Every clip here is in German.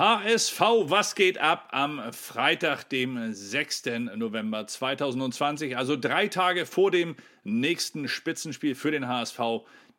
HSV, was geht ab am Freitag, dem 6. November 2020, also drei Tage vor dem nächsten Spitzenspiel für den HSV.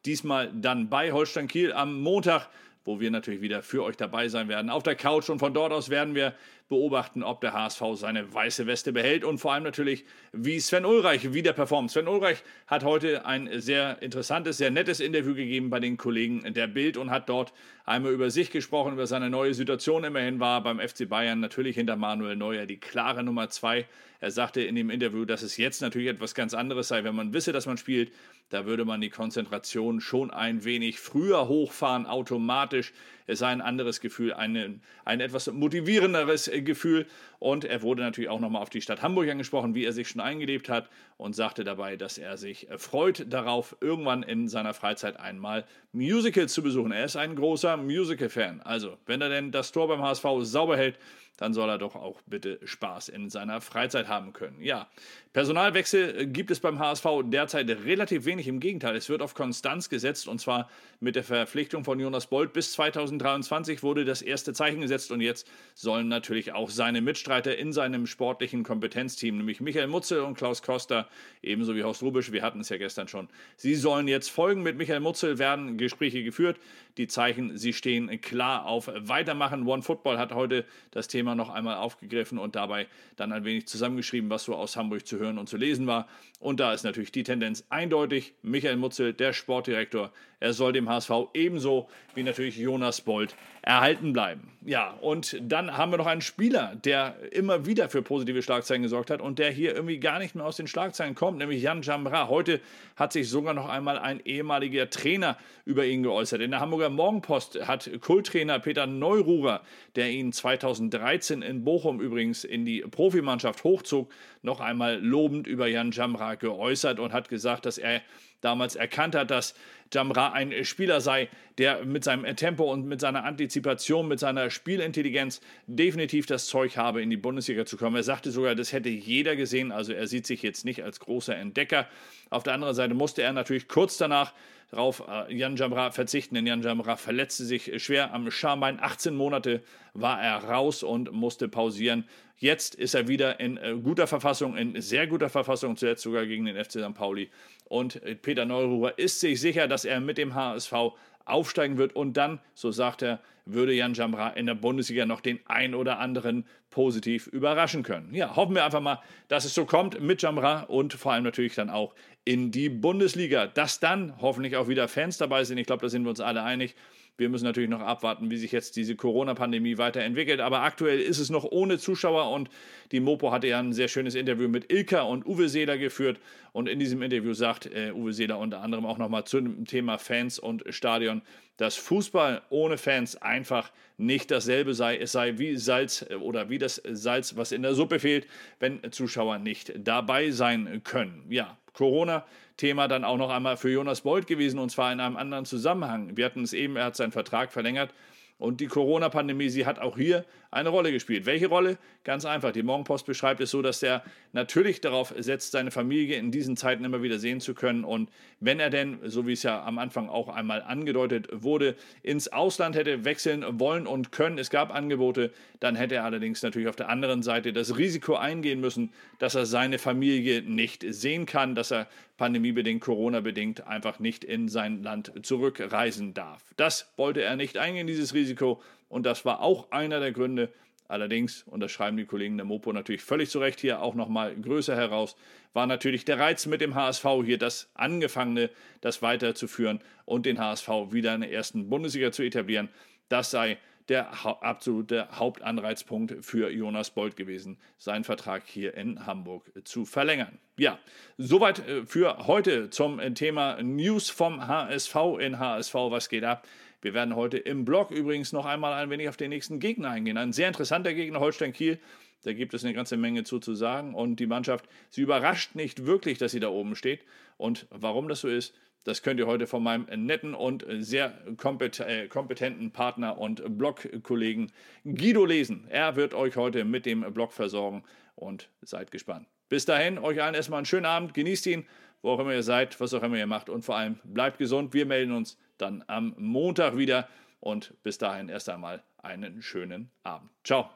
Diesmal dann bei Holstein Kiel am Montag wo wir natürlich wieder für euch dabei sein werden auf der Couch und von dort aus werden wir beobachten, ob der HSV seine weiße Weste behält und vor allem natürlich, wie Sven Ulreich wieder performt. Sven Ulreich hat heute ein sehr interessantes, sehr nettes Interview gegeben bei den Kollegen der Bild und hat dort einmal über sich gesprochen, über seine neue Situation. Immerhin war beim FC Bayern natürlich hinter Manuel Neuer die klare Nummer zwei. Er sagte in dem Interview, dass es jetzt natürlich etwas ganz anderes sei, wenn man wisse, dass man spielt. Da würde man die Konzentration schon ein wenig früher hochfahren, automatisch es sei ein anderes Gefühl, ein, ein etwas motivierenderes äh, Gefühl. Und er wurde natürlich auch nochmal auf die Stadt Hamburg angesprochen, wie er sich schon eingelebt hat und sagte dabei, dass er sich äh, freut darauf, irgendwann in seiner Freizeit einmal Musicals zu besuchen. Er ist ein großer Musical-Fan. Also, wenn er denn das Tor beim HSV sauber hält, dann soll er doch auch bitte Spaß in seiner Freizeit haben können. Ja, Personalwechsel gibt es beim HSV derzeit relativ wenig. Im Gegenteil, es wird auf Konstanz gesetzt und zwar mit der Verpflichtung von Jonas Bolt. Bis 2023 wurde das erste Zeichen gesetzt und jetzt sollen natürlich auch seine Mitstreiter in seinem sportlichen Kompetenzteam, nämlich Michael Mutzel und Klaus Koster, ebenso wie Horst Rubisch, wir hatten es ja gestern schon, sie sollen jetzt folgen. Mit Michael Mutzel werden Gespräche geführt. Die Zeichen, sie stehen klar auf Weitermachen. One Football hat heute das Thema noch einmal aufgegriffen und dabei dann ein wenig zusammengeschrieben, was so aus Hamburg zu hören und zu lesen war. Und da ist natürlich die Tendenz eindeutig. Michael Mutzel, der Sportdirektor, er soll dem HSV ebenso wie natürlich Jonas Bold erhalten bleiben. Ja, und dann haben wir noch einen Spieler, der immer wieder für positive Schlagzeilen gesorgt hat und der hier irgendwie gar nicht mehr aus den Schlagzeilen kommt, nämlich Jan Jambra. Heute hat sich sogar noch einmal ein ehemaliger Trainer über ihn geäußert. In der Hamburger Morgenpost hat Kulttrainer Peter Neururer, der ihn 2013 in Bochum übrigens in die Profimannschaft hochzog, noch einmal lobend über Jan Jamra geäußert und hat gesagt, dass er damals erkannt hat, dass Jamra ein Spieler sei, der mit seinem Tempo und mit seiner Antizipation, mit seiner Spielintelligenz definitiv das Zeug habe, in die Bundesliga zu kommen. Er sagte sogar, das hätte jeder gesehen, also er sieht sich jetzt nicht als großer Entdecker. Auf der anderen Seite musste er natürlich kurz danach darauf äh, Jan Jamra verzichten, denn Jan Jamra verletzte sich schwer am Schambein. 18 Monate war er raus und musste pausieren. Jetzt ist er wieder in äh, guter Verfassung, in sehr guter Verfassung, zuletzt sogar gegen den FC St. Pauli. Und Peter Neururer ist sich sicher, dass er mit dem HSV aufsteigen wird und dann, so sagt er, würde Jan Jamra in der Bundesliga noch den ein oder anderen positiv überraschen können. Ja, hoffen wir einfach mal, dass es so kommt mit Jamra und vor allem natürlich dann auch in die Bundesliga, dass dann hoffentlich auch wieder Fans dabei sind. Ich glaube, da sind wir uns alle einig. Wir müssen natürlich noch abwarten, wie sich jetzt diese Corona-Pandemie weiterentwickelt. Aber aktuell ist es noch ohne Zuschauer und die Mopo hatte ja ein sehr schönes Interview mit Ilka und Uwe Seeler geführt. Und in diesem Interview sagt äh, Uwe Seeler unter anderem auch nochmal zu dem Thema Fans und Stadion, dass Fußball ohne Fans einfach nicht dasselbe sei. Es sei wie Salz äh, oder wie das Salz, was in der Suppe fehlt, wenn Zuschauer nicht dabei sein können. Ja, Corona-Thema dann auch noch einmal für Jonas Beuth gewesen und zwar in einem anderen Zusammenhang. Wir hatten es eben, er hat seinen Vertrag verlängert und die Corona-Pandemie, sie hat auch hier eine Rolle gespielt. Welche Rolle? Ganz einfach. Die Morgenpost beschreibt es so, dass er natürlich darauf setzt, seine Familie in diesen Zeiten immer wieder sehen zu können. Und wenn er denn, so wie es ja am Anfang auch einmal angedeutet wurde, ins Ausland hätte wechseln wollen und können, es gab Angebote, dann hätte er allerdings natürlich auf der anderen Seite das Risiko eingehen müssen, dass er seine Familie nicht sehen kann, dass er pandemiebedingt, Corona-bedingt einfach nicht in sein Land zurückreisen darf. Das wollte er nicht eingehen, dieses Risiko. Und das war auch einer der Gründe. Allerdings, und das schreiben die Kollegen der Mopo natürlich völlig zu Recht hier auch nochmal größer heraus, war natürlich der Reiz mit dem HSV hier das Angefangene, das weiterzuführen und den HSV wieder in der ersten Bundesliga zu etablieren. Das sei der absolute Hauptanreizpunkt für Jonas Bold gewesen, seinen Vertrag hier in Hamburg zu verlängern. Ja, soweit äh, für heute zum äh, Thema News vom HSV in HSV. Was geht ab? Wir werden heute im Blog übrigens noch einmal ein wenig auf den nächsten Gegner eingehen. Ein sehr interessanter Gegner, Holstein Kiel. Da gibt es eine ganze Menge zu, zu sagen. Und die Mannschaft, sie überrascht nicht wirklich, dass sie da oben steht. Und warum das so ist, das könnt ihr heute von meinem netten und sehr äh, kompetenten Partner und Blogkollegen Guido lesen. Er wird euch heute mit dem Blog versorgen und seid gespannt. Bis dahin, euch allen erstmal einen schönen Abend, genießt ihn, wo auch immer ihr seid, was auch immer ihr macht und vor allem bleibt gesund. Wir melden uns dann am Montag wieder und bis dahin erst einmal einen schönen Abend. Ciao.